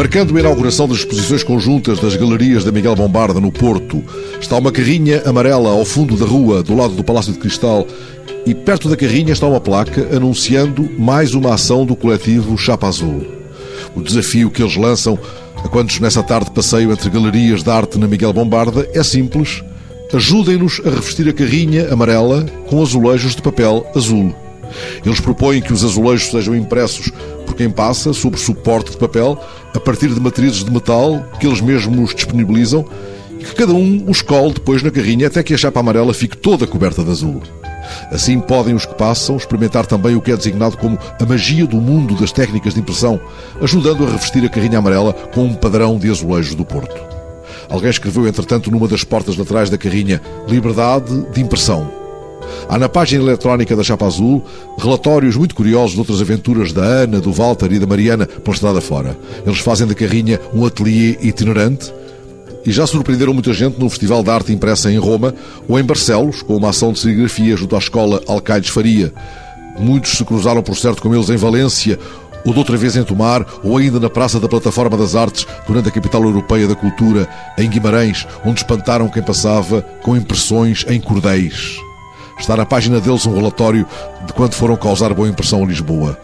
Marcando a inauguração das exposições conjuntas das galerias da Miguel Bombarda, no Porto, está uma carrinha amarela ao fundo da rua, do lado do Palácio de Cristal, e perto da carrinha está uma placa anunciando mais uma ação do coletivo Chapa Azul. O desafio que eles lançam a quantos nessa tarde passeio entre galerias de arte na Miguel Bombarda é simples. Ajudem-nos a revestir a carrinha amarela com azulejos de papel azul. Eles propõem que os azulejos sejam impressos por quem passa sobre suporte de papel a partir de matrizes de metal que eles mesmos disponibilizam e que cada um os cole depois na carrinha até que a chapa amarela fique toda coberta de azul. Assim podem os que passam experimentar também o que é designado como a magia do mundo das técnicas de impressão, ajudando a revestir a carrinha amarela com um padrão de azulejos do Porto. Alguém escreveu, entretanto, numa das portas laterais da carrinha, liberdade de impressão. Há na página eletrónica da Chapa Azul relatórios muito curiosos de outras aventuras da Ana, do Walter e da Mariana pela estrada fora. Eles fazem da carrinha um ateliê itinerante e já surpreenderam muita gente no Festival de Arte Impressa em Roma ou em Barcelos, com uma ação de serigrafia junto à escola Alcaides Faria. Muitos se cruzaram, por certo, com eles em Valência, ou de outra vez em Tomar, ou ainda na Praça da Plataforma das Artes, durante a capital europeia da cultura, em Guimarães, onde espantaram quem passava com impressões em cordéis. Está na página deles um relatório de quanto foram causar boa impressão a Lisboa.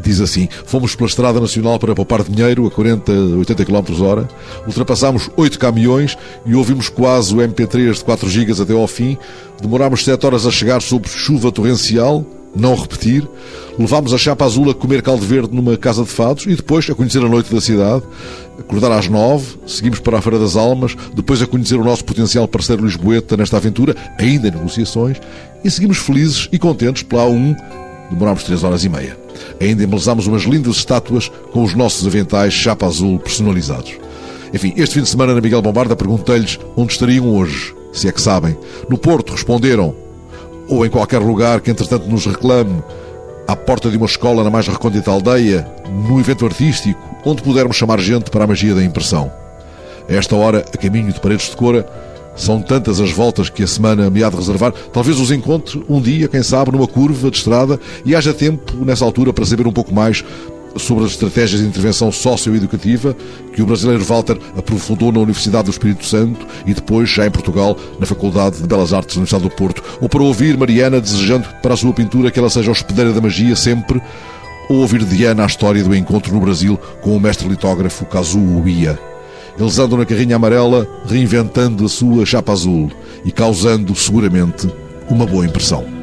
Diz assim: Fomos pela Estrada Nacional para poupar dinheiro a 40, 80 km hora, ultrapassámos 8 caminhões e ouvimos quase o MP3 de 4 GB até ao fim. Demorámos 7 horas a chegar sob chuva torrencial, não repetir. Levámos a chapa azul a comer caldo verde numa casa de fados e depois a conhecer a noite da cidade. Acordar às nove, seguimos para a Feira das Almas, depois a conhecer o nosso potencial parceiro Lisboeta nesta aventura, ainda em negociações, e seguimos felizes e contentes pela A1. Demorámos três horas e meia. Ainda embelezámos umas lindas estátuas com os nossos aventais chapa azul personalizados. Enfim, este fim de semana na Miguel Bombarda perguntei-lhes onde estariam hoje, se é que sabem. No Porto responderam, ou em qualquer lugar que entretanto nos reclame, à porta de uma escola na mais recôndita aldeia, no evento artístico, onde pudermos chamar gente para a magia da impressão. A esta hora, a caminho de Paredes de Cora, são tantas as voltas que a semana me há de reservar. Talvez os encontre um dia, quem sabe, numa curva de estrada e haja tempo, nessa altura, para saber um pouco mais sobre as estratégias de intervenção socioeducativa que o brasileiro Walter aprofundou na Universidade do Espírito Santo e depois, já em Portugal, na Faculdade de Belas Artes da Universidade do Porto. Ou para ouvir Mariana desejando para a sua pintura que ela seja hospedeira da magia sempre, ou ouvir Diana a história do encontro no Brasil com o mestre litógrafo Kazuo Uia. Eles andam na carrinha amarela, reinventando a sua chapa azul e causando, seguramente, uma boa impressão.